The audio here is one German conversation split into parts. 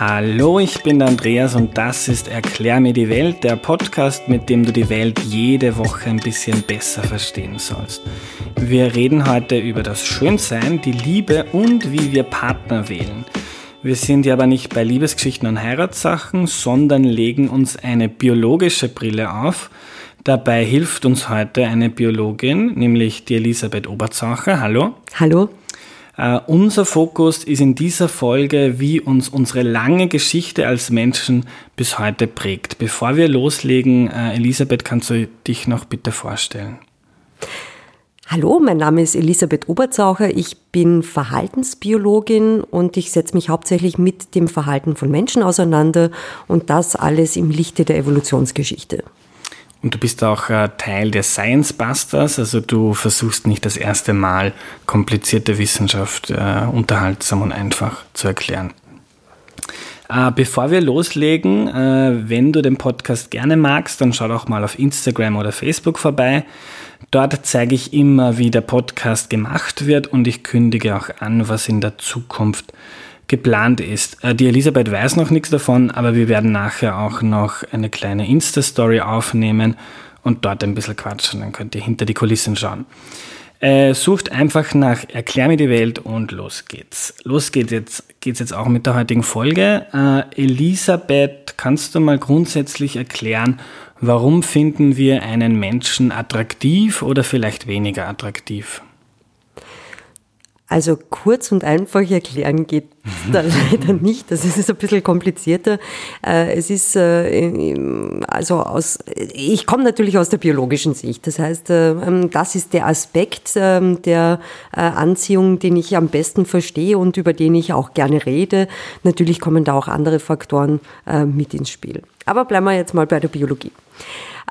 Hallo, ich bin Andreas und das ist Erklär mir die Welt, der Podcast, mit dem du die Welt jede Woche ein bisschen besser verstehen sollst. Wir reden heute über das Schönsein, die Liebe und wie wir Partner wählen. Wir sind ja aber nicht bei Liebesgeschichten und Heiratssachen, sondern legen uns eine biologische Brille auf. Dabei hilft uns heute eine Biologin, nämlich die Elisabeth Oberzacher. Hallo. Hallo. Uh, unser Fokus ist in dieser Folge, wie uns unsere lange Geschichte als Menschen bis heute prägt. Bevor wir loslegen, uh, Elisabeth, kannst du dich noch bitte vorstellen? Hallo, mein Name ist Elisabeth Oberzaucher. Ich bin Verhaltensbiologin und ich setze mich hauptsächlich mit dem Verhalten von Menschen auseinander und das alles im Lichte der Evolutionsgeschichte. Und du bist auch äh, Teil der Science Busters, also du versuchst nicht das erste Mal komplizierte Wissenschaft äh, unterhaltsam und einfach zu erklären. Äh, bevor wir loslegen, äh, wenn du den Podcast gerne magst, dann schau doch mal auf Instagram oder Facebook vorbei. Dort zeige ich immer, wie der Podcast gemacht wird und ich kündige auch an, was in der Zukunft geplant ist. Äh, die Elisabeth weiß noch nichts davon, aber wir werden nachher auch noch eine kleine Insta-Story aufnehmen und dort ein bisschen quatschen. Dann könnt ihr hinter die Kulissen schauen. Äh, sucht einfach nach Erklär mir die Welt und los geht's. Los geht's jetzt, geht's jetzt auch mit der heutigen Folge. Äh, Elisabeth, kannst du mal grundsätzlich erklären, warum finden wir einen Menschen attraktiv oder vielleicht weniger attraktiv? Also kurz und einfach erklären geht da leider nicht. Das ist ein bisschen komplizierter. Äh, es ist äh, also aus, ich komme natürlich aus der biologischen Sicht. Das heißt, äh, ähm, das ist der Aspekt ähm, der Anziehung, den ich am besten verstehe und über den ich auch gerne rede. Natürlich kommen da auch andere Faktoren mit ins Spiel. Aber bleiben wir jetzt mal bei der Biologie.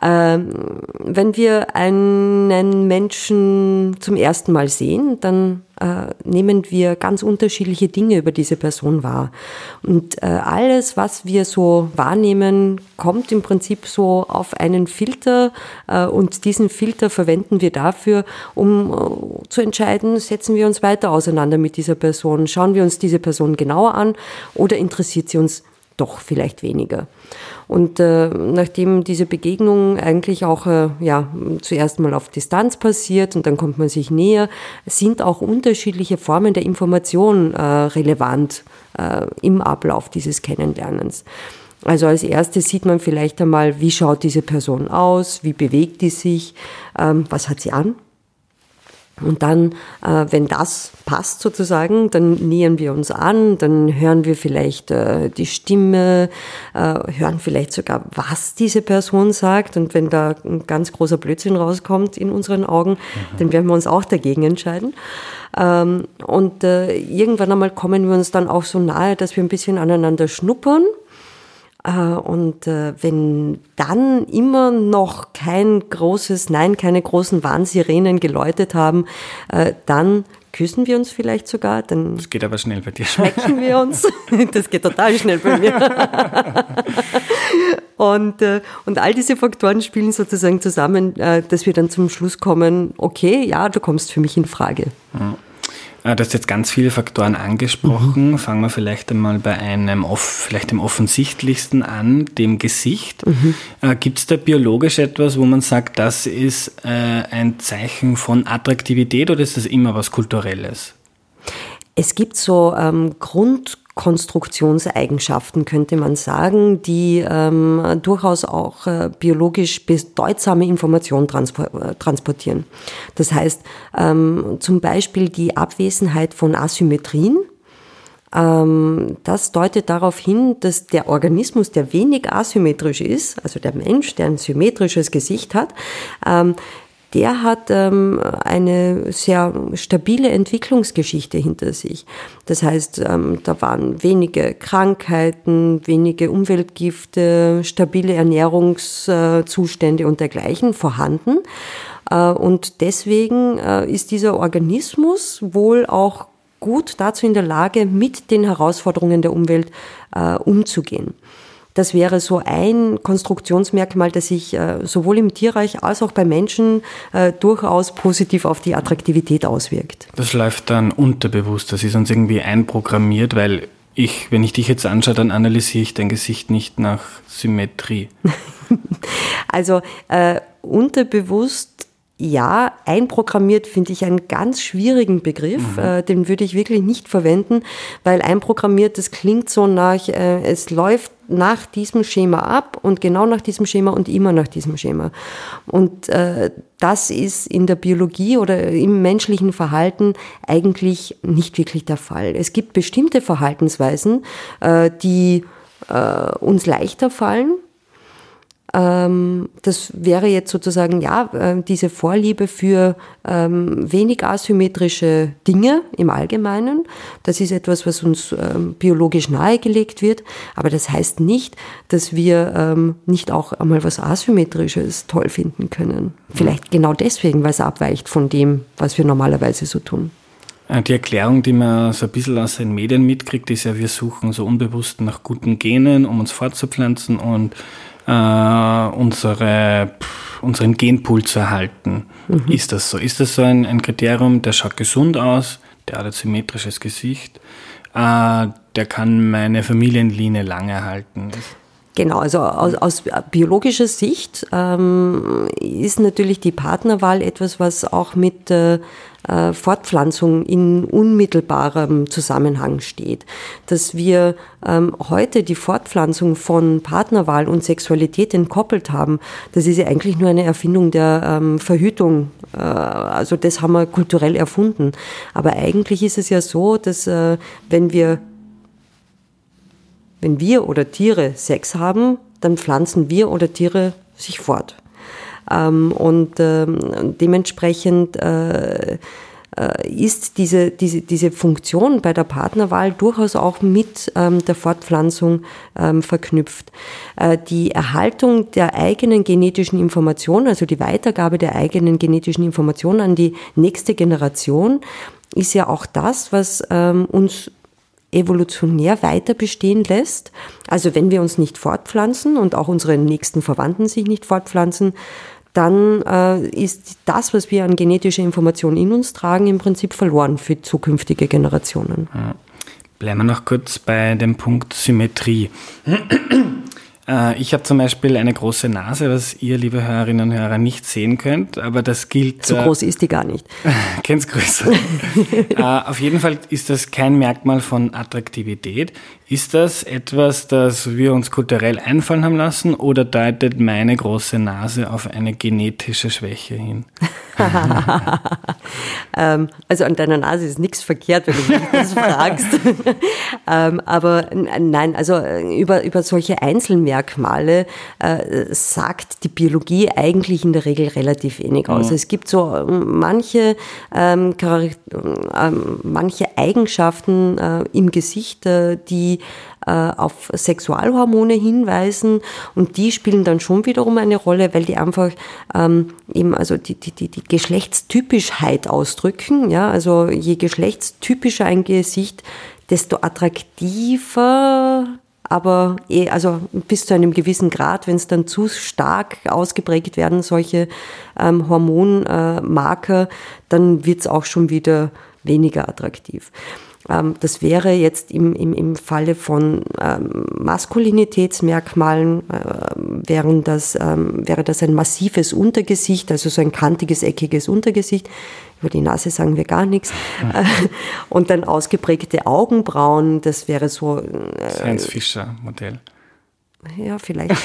Ähm, wenn wir einen Menschen zum ersten Mal sehen, dann äh, nehmen wir ganz unterschiedliche Dinge über diese Person wahr. Und äh, alles, was wir so wahrnehmen, kommt im Prinzip so auf einen Filter äh, und diesen Filter verwenden wir dafür, um äh, zu entscheiden, setzen wir uns weiter auseinander mit dieser Person, schauen wir uns diese Person genauer an oder interessiert sie uns doch vielleicht weniger. Und äh, nachdem diese Begegnung eigentlich auch äh, ja, zuerst mal auf Distanz passiert und dann kommt man sich näher, sind auch unterschiedliche Formen der Information äh, relevant äh, im Ablauf dieses Kennenlernens. Also als erstes sieht man vielleicht einmal, wie schaut diese Person aus, wie bewegt die sich, ähm, was hat sie an, und dann, äh, wenn das passt sozusagen, dann nähern wir uns an, dann hören wir vielleicht äh, die Stimme, äh, hören vielleicht sogar, was diese Person sagt. Und wenn da ein ganz großer Blödsinn rauskommt in unseren Augen, mhm. dann werden wir uns auch dagegen entscheiden. Ähm, und äh, irgendwann einmal kommen wir uns dann auch so nahe, dass wir ein bisschen aneinander schnuppern und äh, wenn dann immer noch kein großes Nein, keine großen Warnsirenen geläutet haben, äh, dann küssen wir uns vielleicht sogar. Dann das geht aber schnell bei dir. Schmecken wir uns. Das geht total schnell bei mir. Und, und all diese Faktoren spielen sozusagen zusammen, dass wir dann zum Schluss kommen, okay, ja, du kommst für mich in Frage. Ja. Ah, du hast jetzt ganz viele Faktoren angesprochen. Mhm. Fangen wir vielleicht einmal bei einem, vielleicht dem offensichtlichsten an, dem Gesicht. Mhm. Äh, Gibt es da biologisch etwas, wo man sagt, das ist äh, ein Zeichen von Attraktivität oder ist das immer was Kulturelles? Es gibt so ähm, Grund Konstruktionseigenschaften, könnte man sagen, die ähm, durchaus auch äh, biologisch bedeutsame Informationen äh, transportieren. Das heißt, ähm, zum Beispiel die Abwesenheit von Asymmetrien. Ähm, das deutet darauf hin, dass der Organismus, der wenig asymmetrisch ist, also der Mensch, der ein symmetrisches Gesicht hat, ähm, der hat ähm, eine sehr stabile Entwicklungsgeschichte hinter sich. Das heißt, ähm, da waren wenige Krankheiten, wenige Umweltgifte, stabile Ernährungszustände und dergleichen vorhanden. Äh, und deswegen äh, ist dieser Organismus wohl auch gut dazu in der Lage, mit den Herausforderungen der Umwelt äh, umzugehen. Das wäre so ein Konstruktionsmerkmal, das sich äh, sowohl im Tierreich als auch bei Menschen äh, durchaus positiv auf die Attraktivität auswirkt. Das läuft dann unterbewusst, das ist uns irgendwie einprogrammiert, weil ich, wenn ich dich jetzt anschaue, dann analysiere ich dein Gesicht nicht nach Symmetrie. also äh, unterbewusst ja, einprogrammiert finde ich einen ganz schwierigen Begriff. Mhm. Äh, den würde ich wirklich nicht verwenden, weil einprogrammiert, das klingt so nach, äh, es läuft nach diesem Schema ab und genau nach diesem Schema und immer nach diesem Schema. Und äh, das ist in der Biologie oder im menschlichen Verhalten eigentlich nicht wirklich der Fall. Es gibt bestimmte Verhaltensweisen, äh, die äh, uns leichter fallen das wäre jetzt sozusagen, ja, äh, diese Vorliebe für ähm, wenig asymmetrische Dinge im Allgemeinen. Das ist etwas, was uns ähm, biologisch nahegelegt wird. Aber das heißt nicht, dass wir nicht auch einmal was Asymmetrisches toll finden können. Vielleicht genau deswegen, weil es abweicht von dem, was wir normalerweise so tun. Äh, die Erklärung, die man so ein bisschen aus den Medien mitkriegt, ist ja, wir suchen so unbewusst nach guten Genen, um uns fortzupflanzen und äh, unsere, unseren Genpool zu erhalten. Mhm. Ist das so? Ist das so ein, ein, Kriterium, der schaut gesund aus, der hat ein symmetrisches Gesicht, äh, der kann meine Familienlinie lange erhalten? Genau, also aus, aus biologischer Sicht ähm, ist natürlich die Partnerwahl etwas, was auch mit äh, äh, Fortpflanzung in unmittelbarem Zusammenhang steht. Dass wir ähm, heute die Fortpflanzung von Partnerwahl und Sexualität entkoppelt haben, das ist ja eigentlich nur eine Erfindung der ähm, Verhütung. Äh, also das haben wir kulturell erfunden. Aber eigentlich ist es ja so, dass äh, wenn wir wenn wir oder Tiere Sex haben, dann pflanzen wir oder Tiere sich fort. Ähm, und ähm, dementsprechend äh, äh, ist diese, diese, diese Funktion bei der Partnerwahl durchaus auch mit ähm, der Fortpflanzung ähm, verknüpft. Äh, die Erhaltung der eigenen genetischen Information, also die Weitergabe der eigenen genetischen Information an die nächste Generation, ist ja auch das, was ähm, uns evolutionär weiter bestehen lässt. Also wenn wir uns nicht fortpflanzen und auch unsere nächsten Verwandten sich nicht fortpflanzen, dann äh, ist das, was wir an genetischer Information in uns tragen, im Prinzip verloren für zukünftige Generationen. Bleiben wir noch kurz bei dem Punkt Symmetrie. Äh, ich habe zum Beispiel eine große Nase, was ihr, liebe Hörerinnen und Hörer, nicht sehen könnt, aber das gilt. So äh, groß ist die gar nicht. Kennt's größer. äh, auf jeden Fall ist das kein Merkmal von Attraktivität. Ist das etwas, das wir uns kulturell einfallen haben lassen oder deutet meine große Nase auf eine genetische Schwäche hin? ähm, also an deiner Nase ist nichts verkehrt, wenn du mich das fragst. ähm, aber nein, also äh, über, über solche Einzelmerkmale äh, sagt die Biologie eigentlich in der Regel relativ wenig aus. Mhm. Es gibt so ähm, manche, ähm, ähm, manche Eigenschaften äh, im Gesicht, äh, die äh, auf Sexualhormone hinweisen und die spielen dann schon wiederum eine Rolle, weil die einfach ähm, eben also die, die, die, die Geschlechtstypischheit ausdrücken. Ja, also je geschlechtstypischer ein Gesicht, desto attraktiver aber eh, also bis zu einem gewissen Grad, wenn es dann zu stark ausgeprägt werden, solche ähm, Hormonmarker, dann wird es auch schon wieder weniger attraktiv. Ähm, das wäre jetzt im, im, im Falle von ähm, Maskulinitätsmerkmalen, äh, wären das, ähm, wäre das ein massives Untergesicht, also so ein kantiges, eckiges Untergesicht. Über die Nase sagen wir gar nichts. Ja. Und dann ausgeprägte Augenbrauen, das wäre so. Äh, Science Fischer Modell. Ja, vielleicht.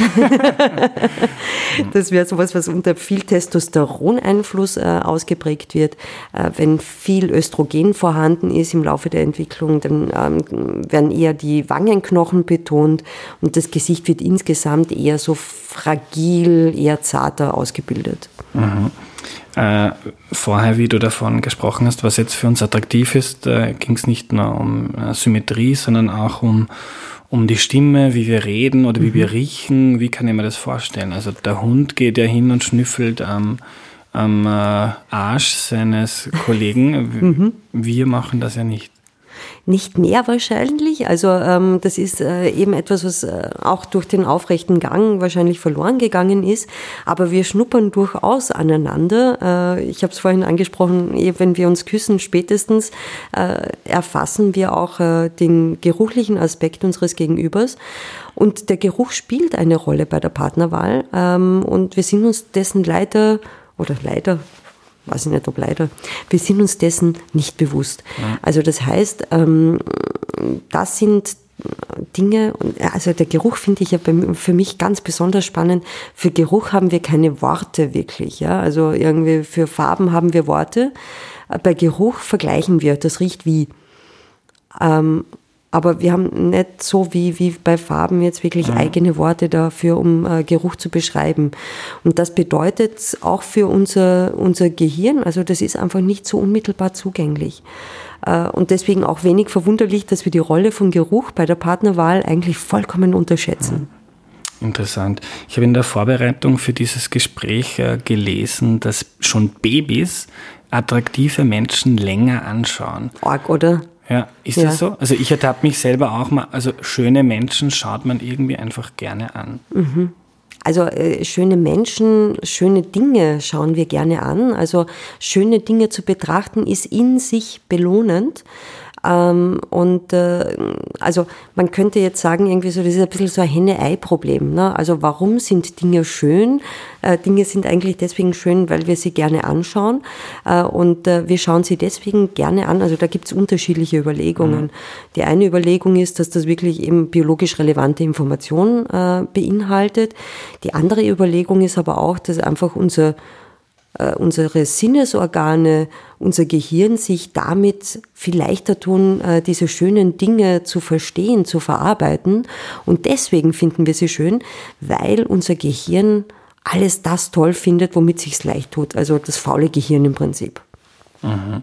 das wäre sowas, was unter viel Testosteroneinfluss äh, ausgeprägt wird. Äh, wenn viel Östrogen vorhanden ist im Laufe der Entwicklung, dann ähm, werden eher die Wangenknochen betont und das Gesicht wird insgesamt eher so fragil, eher zarter ausgebildet. Mhm. Äh, vorher, wie du davon gesprochen hast, was jetzt für uns attraktiv ist, äh, ging es nicht nur um äh, Symmetrie, sondern auch um um die Stimme, wie wir reden oder wie mhm. wir riechen. Wie kann ich mir das vorstellen? Also der Hund geht ja hin und schnüffelt am, am äh, Arsch seines Kollegen. Mhm. Wir machen das ja nicht. Nicht mehr wahrscheinlich. Also ähm, das ist äh, eben etwas, was äh, auch durch den aufrechten Gang wahrscheinlich verloren gegangen ist. Aber wir schnuppern durchaus aneinander. Äh, ich habe es vorhin angesprochen, eh, wenn wir uns küssen, spätestens äh, erfassen wir auch äh, den geruchlichen Aspekt unseres Gegenübers. Und der Geruch spielt eine Rolle bei der Partnerwahl. Ähm, und wir sind uns dessen leider oder leider weiß ich nicht, ob leider, wir sind uns dessen nicht bewusst. Ja. Also das heißt, ähm, das sind Dinge, also der Geruch finde ich ja für mich ganz besonders spannend. Für Geruch haben wir keine Worte wirklich, ja. Also irgendwie für Farben haben wir Worte. Bei Geruch vergleichen wir, das riecht wie. Ähm, aber wir haben nicht so wie, wie bei Farben jetzt wirklich ja. eigene Worte dafür, um äh, Geruch zu beschreiben. Und das bedeutet auch für unser, unser Gehirn, also das ist einfach nicht so unmittelbar zugänglich. Äh, und deswegen auch wenig verwunderlich, dass wir die Rolle von Geruch bei der Partnerwahl eigentlich vollkommen unterschätzen. Interessant. Ich habe in der Vorbereitung für dieses Gespräch äh, gelesen, dass schon Babys attraktive Menschen länger anschauen. Org, oder? Ja, ist ja. das so? Also ich ertappe mich selber auch mal, also schöne Menschen schaut man irgendwie einfach gerne an. Mhm. Also äh, schöne Menschen, schöne Dinge schauen wir gerne an. Also schöne Dinge zu betrachten ist in sich belohnend. Ähm, und äh, also man könnte jetzt sagen, irgendwie so, das ist ein bisschen so ein Henne-Ei-Problem. Ne? Also warum sind Dinge schön? Äh, Dinge sind eigentlich deswegen schön, weil wir sie gerne anschauen. Äh, und äh, wir schauen sie deswegen gerne an. Also da gibt es unterschiedliche Überlegungen. Mhm. Die eine Überlegung ist, dass das wirklich eben biologisch relevante Informationen äh, beinhaltet. Die andere Überlegung ist aber auch, dass einfach unser äh, unsere Sinnesorgane, unser Gehirn sich damit viel leichter tun, äh, diese schönen Dinge zu verstehen, zu verarbeiten. Und deswegen finden wir sie schön, weil unser Gehirn alles das toll findet, womit sich's leicht tut. Also das faule Gehirn im Prinzip. Mhm.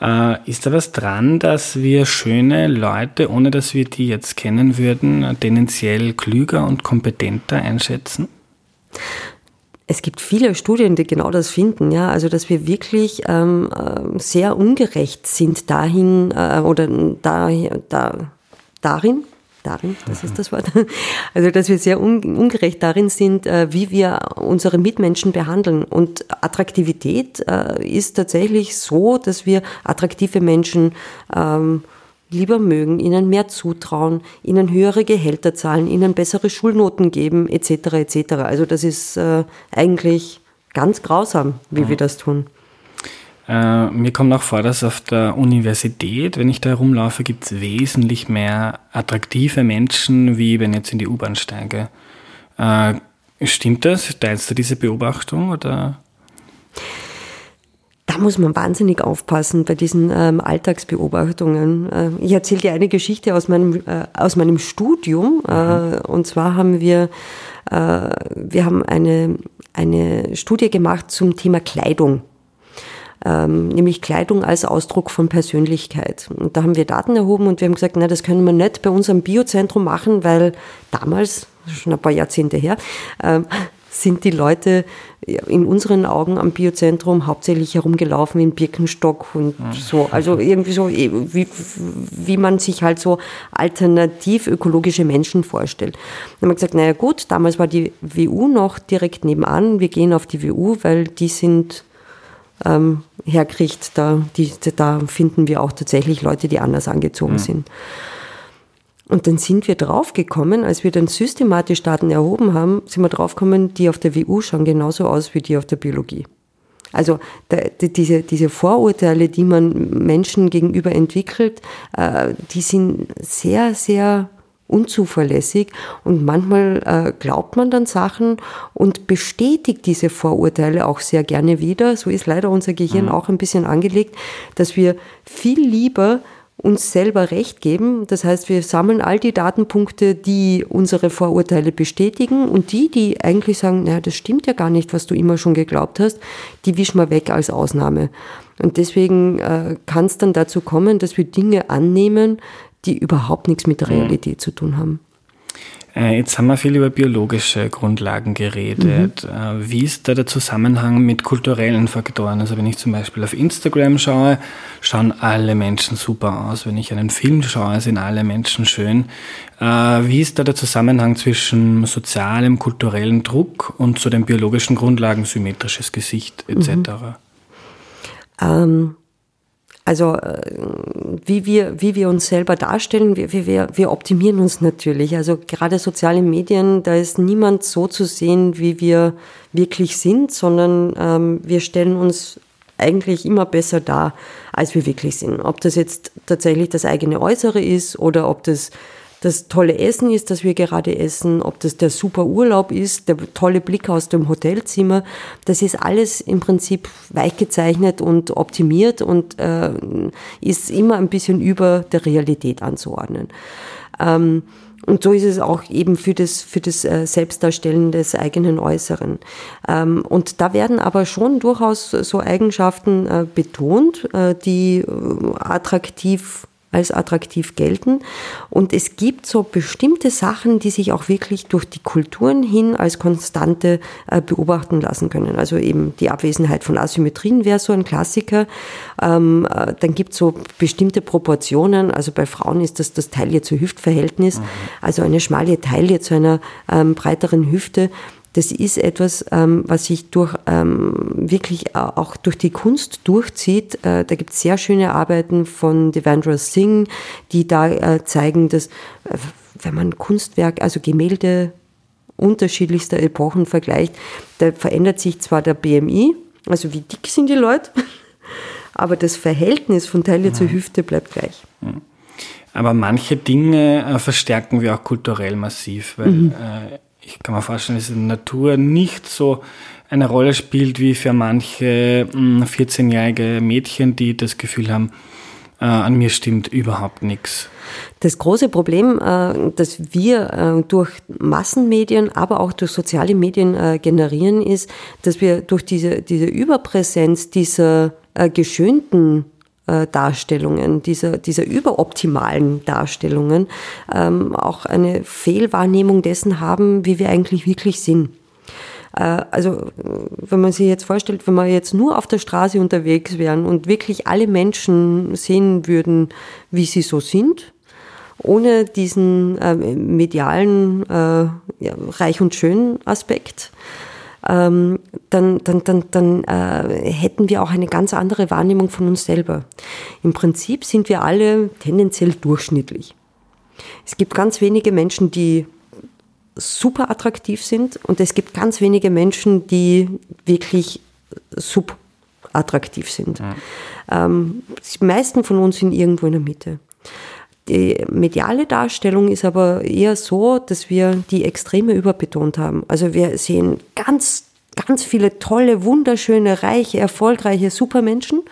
Äh, ist da was dran, dass wir schöne Leute, ohne dass wir die jetzt kennen würden, tendenziell klüger und kompetenter einschätzen? Es gibt viele Studien, die genau das finden, ja, also dass wir wirklich ähm, äh, sehr ungerecht sind dahin äh, oder da, da, darin, darin, das ist das Wort, also dass wir sehr un, ungerecht darin sind, äh, wie wir unsere Mitmenschen behandeln. Und Attraktivität äh, ist tatsächlich so, dass wir attraktive Menschen ähm, lieber mögen, ihnen mehr zutrauen, ihnen höhere Gehälter zahlen, ihnen bessere Schulnoten geben, etc. etc. Also das ist äh, eigentlich ganz grausam, wie mhm. wir das tun. Äh, mir kommt auch vor, dass auf der Universität, wenn ich da herumlaufe, gibt es wesentlich mehr attraktive Menschen, wie wenn ich jetzt in die U-Bahn steige. Äh, stimmt das? Teilst du diese Beobachtung oder? Da muss man wahnsinnig aufpassen bei diesen ähm, Alltagsbeobachtungen. Äh, ich erzähle dir eine Geschichte aus meinem, äh, aus meinem Studium. Äh, mhm. und zwar haben wir, äh, wir haben eine, eine Studie gemacht zum Thema Kleidung. Ähm, nämlich Kleidung als Ausdruck von Persönlichkeit. Und da haben wir Daten erhoben und wir haben gesagt, na, das können wir nicht bei unserem Biozentrum machen, weil damals, schon ein paar Jahrzehnte her, ähm, sind die Leute in unseren Augen am Biozentrum hauptsächlich herumgelaufen in Birkenstock und so. Also irgendwie so, eh, wie, wie man sich halt so alternativ ökologische Menschen vorstellt. Dann haben wir gesagt, naja gut, damals war die WU noch direkt nebenan. Wir gehen auf die WU, weil die sind ähm, herkriegt, da, die, da finden wir auch tatsächlich Leute, die anders angezogen mhm. sind. Und dann sind wir draufgekommen, als wir dann systematisch Daten erhoben haben, sind wir draufgekommen, die auf der WU schauen genauso aus wie die auf der Biologie. Also diese, diese Vorurteile, die man Menschen gegenüber entwickelt, äh, die sind sehr, sehr unzuverlässig und manchmal äh, glaubt man dann Sachen und bestätigt diese Vorurteile auch sehr gerne wieder. So ist leider unser Gehirn mhm. auch ein bisschen angelegt, dass wir viel lieber uns selber Recht geben. Das heißt, wir sammeln all die Datenpunkte, die unsere Vorurteile bestätigen und die, die eigentlich sagen, naja, das stimmt ja gar nicht, was du immer schon geglaubt hast, die wischen wir weg als Ausnahme. Und deswegen äh, kann es dann dazu kommen, dass wir Dinge annehmen, die überhaupt nichts mit der Realität zu tun haben. Äh, jetzt haben wir viel über biologische Grundlagen geredet. Mhm. Wie ist da der Zusammenhang mit kulturellen Faktoren? Also wenn ich zum Beispiel auf Instagram schaue, schauen alle Menschen super aus. Wenn ich einen Film schaue, sind alle Menschen schön. Äh, wie ist da der Zusammenhang zwischen sozialem, kulturellem Druck und zu den biologischen Grundlagen, symmetrisches Gesicht etc.? Mhm. Ähm, also äh, wie wir, wie wir uns selber darstellen, wir, wir, wir optimieren uns natürlich. Also gerade soziale Medien, da ist niemand so zu sehen, wie wir wirklich sind, sondern ähm, wir stellen uns eigentlich immer besser dar, als wir wirklich sind. Ob das jetzt tatsächlich das eigene Äußere ist oder ob das das tolle Essen ist, das wir gerade essen, ob das der super Urlaub ist, der tolle Blick aus dem Hotelzimmer, das ist alles im Prinzip weichgezeichnet und optimiert und äh, ist immer ein bisschen über der Realität anzuordnen. Ähm, und so ist es auch eben für das, für das äh, Selbstdarstellen des eigenen Äußeren. Ähm, und da werden aber schon durchaus so Eigenschaften äh, betont, äh, die attraktiv als attraktiv gelten. Und es gibt so bestimmte Sachen, die sich auch wirklich durch die Kulturen hin als Konstante äh, beobachten lassen können. Also eben die Abwesenheit von Asymmetrien wäre so ein Klassiker. Ähm, äh, dann gibt es so bestimmte Proportionen. Also bei Frauen ist das das Taille zu Hüftverhältnis. Mhm. Also eine schmale Taille zu einer ähm, breiteren Hüfte das ist etwas, ähm, was sich durch, ähm, wirklich auch durch die Kunst durchzieht. Äh, da gibt es sehr schöne Arbeiten von Devendra Singh, die da äh, zeigen, dass äh, wenn man Kunstwerk, also Gemälde unterschiedlichster Epochen vergleicht, da verändert sich zwar der BMI, also wie dick sind die Leute, aber das Verhältnis von Taille ja. zur mhm. Hüfte bleibt gleich. Aber manche Dinge äh, verstärken wir auch kulturell massiv, weil mhm. Ich kann mir vorstellen, dass der Natur nicht so eine Rolle spielt wie für manche 14-jährige hm, Mädchen, die das Gefühl haben, äh, an mir stimmt überhaupt nichts. Das große Problem, äh, das wir äh, durch Massenmedien, aber auch durch soziale Medien generieren, ist, dass wir durch diese, diese Überpräsenz dieser geschönten äh, Darstellungen, dieser, dieser überoptimalen Darstellungen, ähm, auch eine Fehlwahrnehmung dessen haben, wie wir eigentlich wirklich sind. Äh, also, wenn man sich jetzt vorstellt, wenn wir jetzt nur auf der Straße unterwegs wären und wirklich alle Menschen sehen würden, wie sie so sind, ohne diesen äh, medialen äh, ja, Reich und Schön Aspekt, ähm, dann, dann, dann, dann äh, hätten wir auch eine ganz andere Wahrnehmung von uns selber. Im Prinzip sind wir alle tendenziell durchschnittlich. Es gibt ganz wenige Menschen, die super attraktiv sind und es gibt ganz wenige Menschen, die wirklich subattraktiv sind. Ja. Ähm, die meisten von uns sind irgendwo in der Mitte. Die mediale Darstellung ist aber eher so, dass wir die Extreme überbetont haben. Also wir sehen ganz, ganz viele tolle, wunderschöne, reiche, erfolgreiche Supermenschen.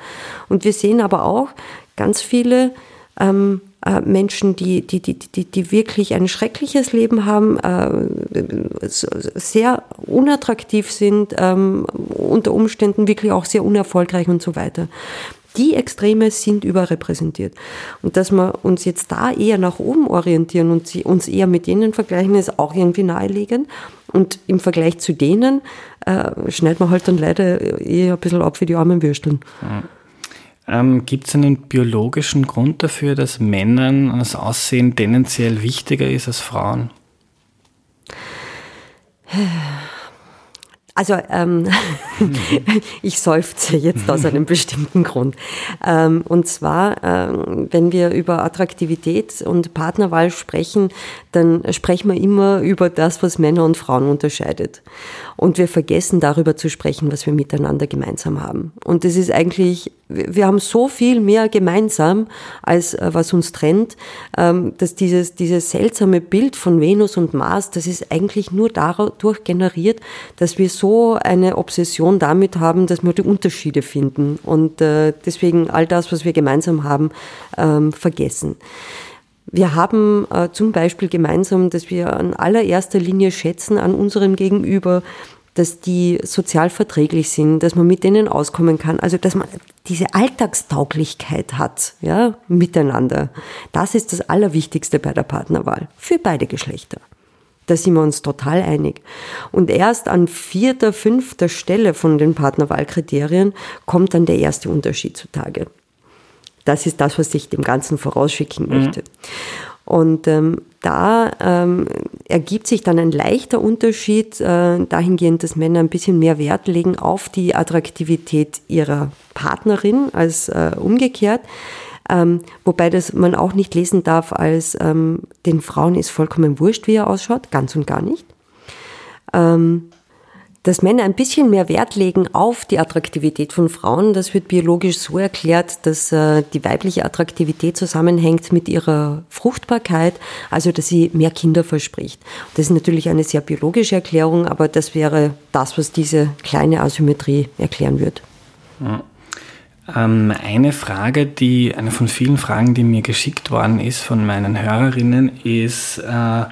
Und wir sehen aber auch ganz viele ähm, äh, Menschen, die, die, die, die, die wirklich ein schreckliches Leben haben, äh, sehr unattraktiv sind, ähm, unter Umständen wirklich auch sehr unerfolgreich und so weiter die Extreme sind überrepräsentiert. Und dass wir uns jetzt da eher nach oben orientieren und uns eher mit denen vergleichen, ist auch irgendwie naheliegend. Und im Vergleich zu denen äh, schneidet man halt dann leider eher ein bisschen ab wie die armen Würsteln. Ja. Ähm, Gibt es einen biologischen Grund dafür, dass Männern das Aussehen tendenziell wichtiger ist als Frauen? Also ähm, ich seufze jetzt aus einem bestimmten Grund. Ähm, und zwar, ähm, wenn wir über Attraktivität und Partnerwahl sprechen, dann sprechen wir immer über das, was Männer und Frauen unterscheidet. Und wir vergessen darüber zu sprechen, was wir miteinander gemeinsam haben. Und das ist eigentlich, wir haben so viel mehr gemeinsam, als äh, was uns trennt, ähm, dass dieses, dieses seltsame Bild von Venus und Mars, das ist eigentlich nur dadurch generiert, dass wir so eine Obsession damit haben, dass wir die Unterschiede finden und äh, deswegen all das, was wir gemeinsam haben, ähm, vergessen. Wir haben äh, zum Beispiel gemeinsam, dass wir an allererster Linie schätzen an unserem Gegenüber, dass die sozial verträglich sind, dass man mit denen auskommen kann, also dass man diese Alltagstauglichkeit hat, ja, miteinander. Das ist das Allerwichtigste bei der Partnerwahl für beide Geschlechter. Da sind wir uns total einig. Und erst an vierter, fünfter Stelle von den Partnerwahlkriterien kommt dann der erste Unterschied zutage. Das ist das, was ich dem Ganzen vorausschicken mhm. Und ähm, da ähm, ergibt sich dann ein leichter Unterschied äh, dahingehend, dass Männer ein bisschen mehr Wert legen auf die Attraktivität ihrer Partnerin als äh, umgekehrt. Ähm, wobei das man auch nicht lesen darf als ähm, den Frauen ist vollkommen wurscht, wie er ausschaut, ganz und gar nicht. Ähm, dass Männer ein bisschen mehr Wert legen auf die Attraktivität von Frauen, das wird biologisch so erklärt, dass äh, die weibliche Attraktivität zusammenhängt mit ihrer Fruchtbarkeit, also dass sie mehr Kinder verspricht. Das ist natürlich eine sehr biologische Erklärung, aber das wäre das, was diese kleine Asymmetrie erklären wird. Ähm, eine Frage, die, eine von vielen Fragen, die mir geschickt worden ist von meinen Hörerinnen, ist, äh,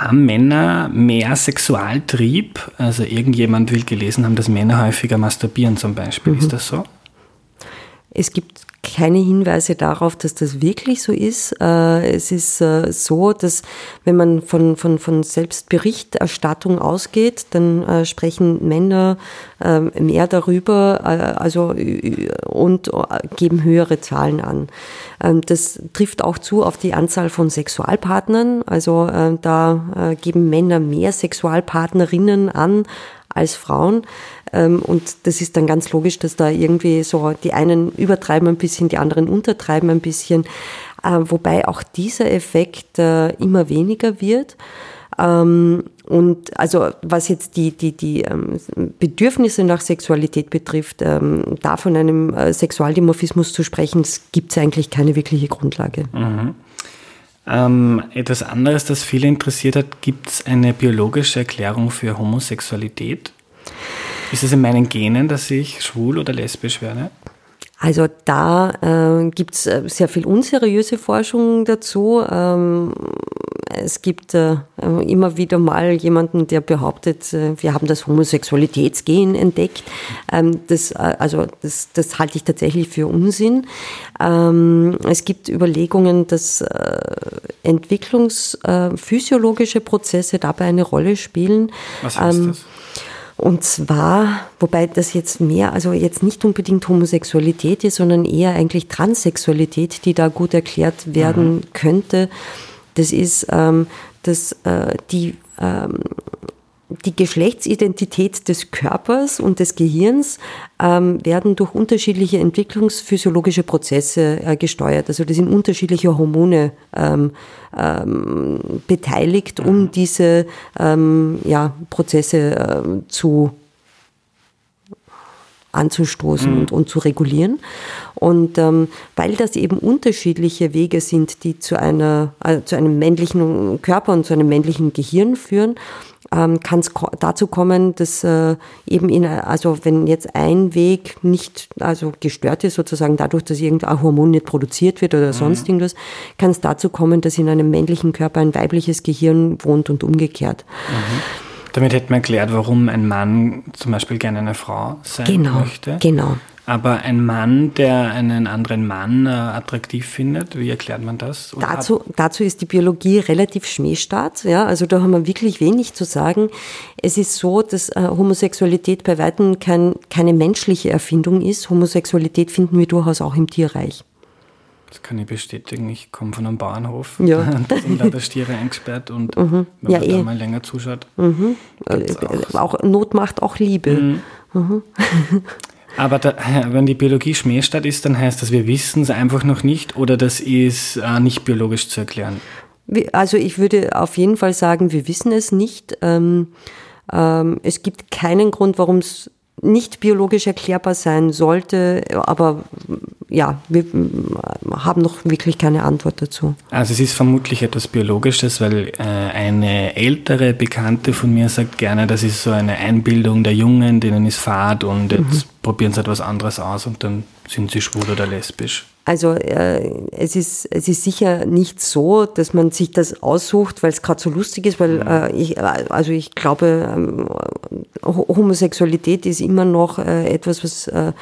haben Männer mehr Sexualtrieb? Also irgendjemand will gelesen haben, dass Männer häufiger masturbieren zum Beispiel. Mhm. Ist das so? Es gibt keine Hinweise darauf, dass das wirklich so ist. Äh, es ist äh, so, dass wenn man von, von, von Selbstberichterstattung ausgeht, dann äh, sprechen Männer mehr darüber also, und geben höhere Zahlen an. Ähm, das trifft auch zu auf die Anzahl von Sexualpartnern. Also da geben Männer mehr Sexualpartnerinnen an als Frauen. Ähm, und das ist dann ganz logisch, dass da irgendwie so die einen übertreiben ein bisschen, die anderen untertreiben ein bisschen. Äh, wobei auch dieser Effekt äh, immer weniger wird. Ähm, und also was jetzt die, die, die ähm, Bedürfnisse nach Sexualität betrifft, da von einem äh, Sexualdimorphismus zu sprechen, gibt es eigentlich keine wirkliche Grundlage. Mhm. Ähm, etwas anderes, das viele interessiert hat, gibt es eine biologische Erklärung für Homosexualität? Ist es in meinen Genen, dass ich schwul oder lesbisch werde? Also da äh, gibt es äh, sehr viel unseriöse Forschung dazu. Ähm, es gibt äh, immer wieder mal jemanden, der behauptet, äh, wir haben das Homosexualitätsgen entdeckt. Ähm, das, äh, also das, das halte ich tatsächlich für Unsinn. Ähm, es gibt Überlegungen, dass entwicklungsphysiologische Prozesse dabei eine Rolle spielen. Was heißt ähm, das? Und zwar, wobei das jetzt mehr, also jetzt nicht unbedingt Homosexualität ist, sondern eher eigentlich Transsexualität, die da gut erklärt werden mhm. könnte. Das ist, ähm, dass äh, die ähm, die Geschlechtsidentität des Körpers und des Gehirns ähm, werden durch unterschiedliche entwicklungsphysiologische Prozesse äh, gesteuert. Also da sind unterschiedliche Hormone ähm, ähm, beteiligt, um mhm. diese ähm, ja, Prozesse äh, zu anzustoßen mhm. und, und zu regulieren. Und ähm, weil das eben unterschiedliche Wege sind, die zu einer äh, zu einem männlichen Körper und zu einem männlichen Gehirn führen, ähm, kann es dazu kommen, dass äh, eben in, also wenn jetzt ein Weg nicht also gestört ist, sozusagen dadurch, dass irgendein Hormon nicht produziert wird oder mhm. sonst irgendwas, kann es dazu kommen, dass in einem männlichen Körper ein weibliches Gehirn wohnt und umgekehrt. Mhm. Damit hätte man erklärt, warum ein Mann zum Beispiel gerne eine Frau sein genau, möchte. Genau. Aber ein Mann, der einen anderen Mann äh, attraktiv findet, wie erklärt man das? dazu, dazu ist die Biologie relativ schmähstart. Ja? Also da haben wir wirklich wenig zu sagen. Es ist so, dass äh, Homosexualität bei weitem kein, keine menschliche Erfindung ist. Homosexualität finden wir durchaus auch im Tierreich. Das kann ich bestätigen. Ich komme von einem Bauernhof. Ja. Da sind leider Stiere eingesperrt und mhm. wenn man ja, da eh. mal länger zuschaut. Mhm. Auch, auch, Not macht auch Liebe. Mhm. mhm. Aber da, wenn die Biologie Schmähstadt ist, dann heißt das, wir wissen es einfach noch nicht oder das ist äh, nicht biologisch zu erklären? Also ich würde auf jeden Fall sagen, wir wissen es nicht. Ähm, ähm, es gibt keinen Grund, warum es nicht biologisch erklärbar sein sollte, aber ja, wir haben noch wirklich keine Antwort dazu. Also es ist vermutlich etwas Biologisches, weil äh, eine ältere Bekannte von mir sagt gerne, das ist so eine Einbildung der Jungen, denen ist Fahrt und jetzt mhm. probieren sie etwas anderes aus und dann sind sie schwul oder lesbisch. Also äh, es, ist, es ist sicher nicht so, dass man sich das aussucht, weil es gerade so lustig ist, weil äh, ich, also ich glaube, ähm, Homosexualität ist immer noch äh, etwas, was äh,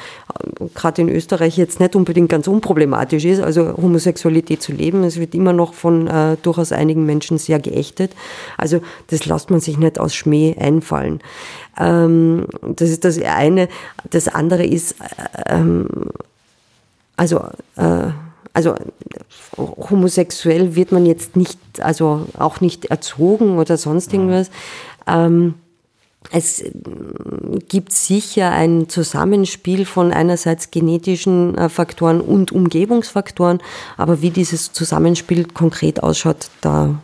gerade in Österreich jetzt nicht unbedingt ganz unproblematisch ist. Also Homosexualität zu leben, es wird immer noch von äh, durchaus einigen Menschen sehr geächtet. Also das lässt man sich nicht aus Schmäh einfallen. Ähm, das ist das eine. Das andere ist, äh, ähm, also, äh, also homosexuell wird man jetzt nicht, also auch nicht erzogen oder sonst irgendwas. Ähm, es gibt sicher ein Zusammenspiel von einerseits genetischen äh, Faktoren und Umgebungsfaktoren, aber wie dieses Zusammenspiel konkret ausschaut, da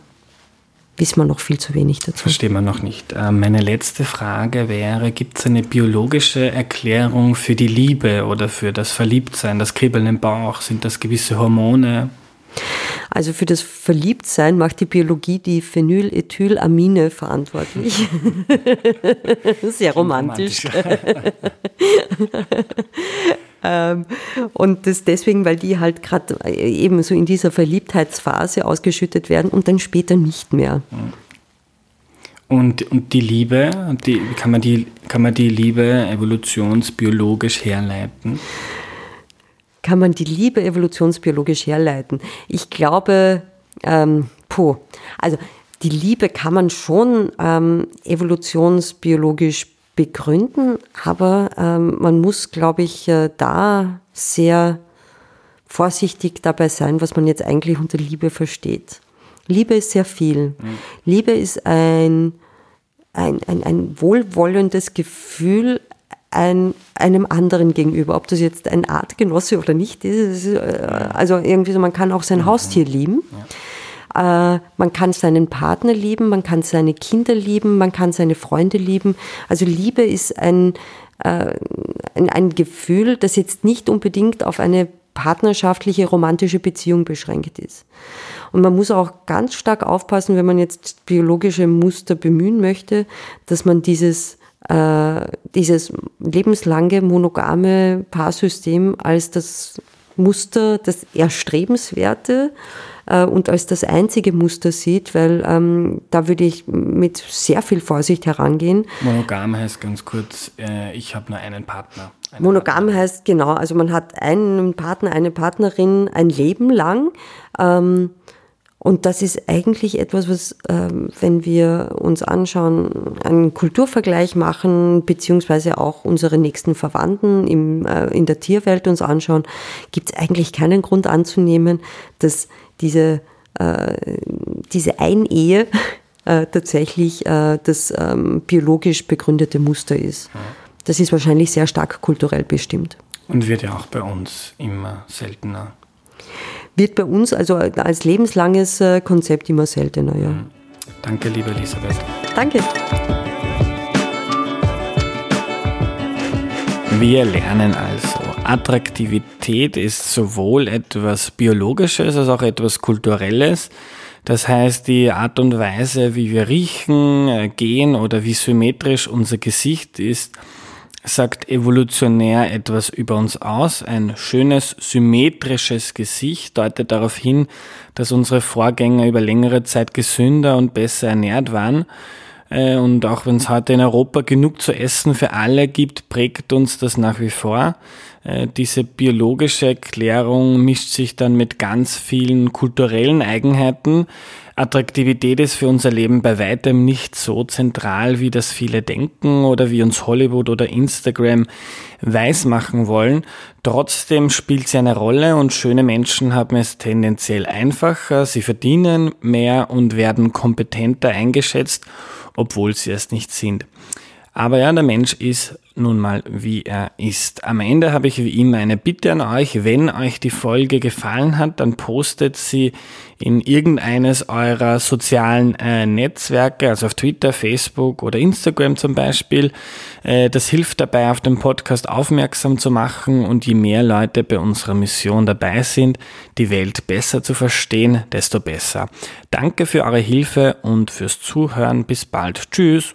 wissen wir noch viel zu wenig dazu. Verstehen wir noch nicht. Äh, meine letzte Frage wäre, gibt es eine biologische Erklärung für die Liebe oder für das Verliebtsein, das Kribbeln im Bauch? Sind das gewisse Hormone? Also für das Verliebtsein macht die Biologie die Phenylethylamine verantwortlich. Sehr romantisch. Ähm, und das deswegen, weil die halt gerade eben so in dieser Verliebtheitsphase ausgeschüttet werden und dann später nicht mehr. Und, und die Liebe, die, kann, man die, kann man die Liebe evolutionsbiologisch herleiten? Kann man die Liebe evolutionsbiologisch herleiten? Ich glaube, ähm, puh, also die Liebe kann man schon ähm, evolutionsbiologisch begründen, aber ähm, man muss, glaube ich, äh, da sehr vorsichtig dabei sein, was man jetzt eigentlich unter Liebe versteht. Liebe ist sehr viel. Mhm. Liebe ist ein, ein, ein, ein wohlwollendes Gefühl ein, einem anderen gegenüber, ob das jetzt ein Artgenosse oder nicht ist. Äh, also irgendwie so, man kann auch sein mhm. Haustier lieben. Ja. Äh, man kann seinen Partner lieben, man kann seine Kinder lieben, man kann seine Freunde lieben. Also Liebe ist ein, äh, ein, ein Gefühl, das jetzt nicht unbedingt auf eine partnerschaftliche, romantische Beziehung beschränkt ist. Und man muss auch ganz stark aufpassen, wenn man jetzt biologische Muster bemühen möchte, dass man dieses, äh, dieses lebenslange monogame Paarsystem als das Muster, das Erstrebenswerte äh, und als das einzige Muster sieht, weil ähm, da würde ich mit sehr viel Vorsicht herangehen. Monogam heißt ganz kurz, äh, ich habe nur einen Partner. Eine Monogam Partnerin. heißt genau, also man hat einen Partner, eine Partnerin ein Leben lang. Ähm, und das ist eigentlich etwas, was, ähm, wenn wir uns anschauen, einen Kulturvergleich machen, beziehungsweise auch unsere nächsten Verwandten im, äh, in der Tierwelt uns anschauen, gibt es eigentlich keinen Grund anzunehmen, dass diese, äh, diese Einehe äh, tatsächlich äh, das ähm, biologisch begründete Muster ist. Das ist wahrscheinlich sehr stark kulturell bestimmt. Und wird ja auch bei uns immer seltener. Wird bei uns also als lebenslanges äh, Konzept immer seltener, ja. Mhm. Danke, liebe Elisabeth. Danke. Wir lernen also, Attraktivität ist sowohl etwas Biologisches als auch etwas Kulturelles. Das heißt, die Art und Weise, wie wir riechen, äh, gehen oder wie symmetrisch unser Gesicht ist, sagt evolutionär etwas über uns aus. Ein schönes, symmetrisches Gesicht deutet darauf hin, dass unsere Vorgänger über längere Zeit gesünder und besser ernährt waren. Äh, und auch wenn es heute in Europa genug zu essen für alle gibt, prägt uns das nach wie vor. Äh, diese biologische Erklärung mischt sich dann mit ganz vielen kulturellen Eigenheiten. Attraktivität ist für unser Leben bei weitem nicht so zentral, wie das viele denken oder wie uns Hollywood oder Instagram weismachen wollen. Trotzdem spielt sie eine Rolle und schöne Menschen haben es tendenziell einfacher, sie verdienen mehr und werden kompetenter eingeschätzt obwohl sie es nicht sind. Aber ja, der Mensch ist nun mal, wie er ist. Am Ende habe ich wie immer eine Bitte an euch. Wenn euch die Folge gefallen hat, dann postet sie in irgendeines eurer sozialen äh, Netzwerke, also auf Twitter, Facebook oder Instagram zum Beispiel. Äh, das hilft dabei, auf den Podcast aufmerksam zu machen und je mehr Leute bei unserer Mission dabei sind, die Welt besser zu verstehen, desto besser. Danke für eure Hilfe und fürs Zuhören. Bis bald. Tschüss.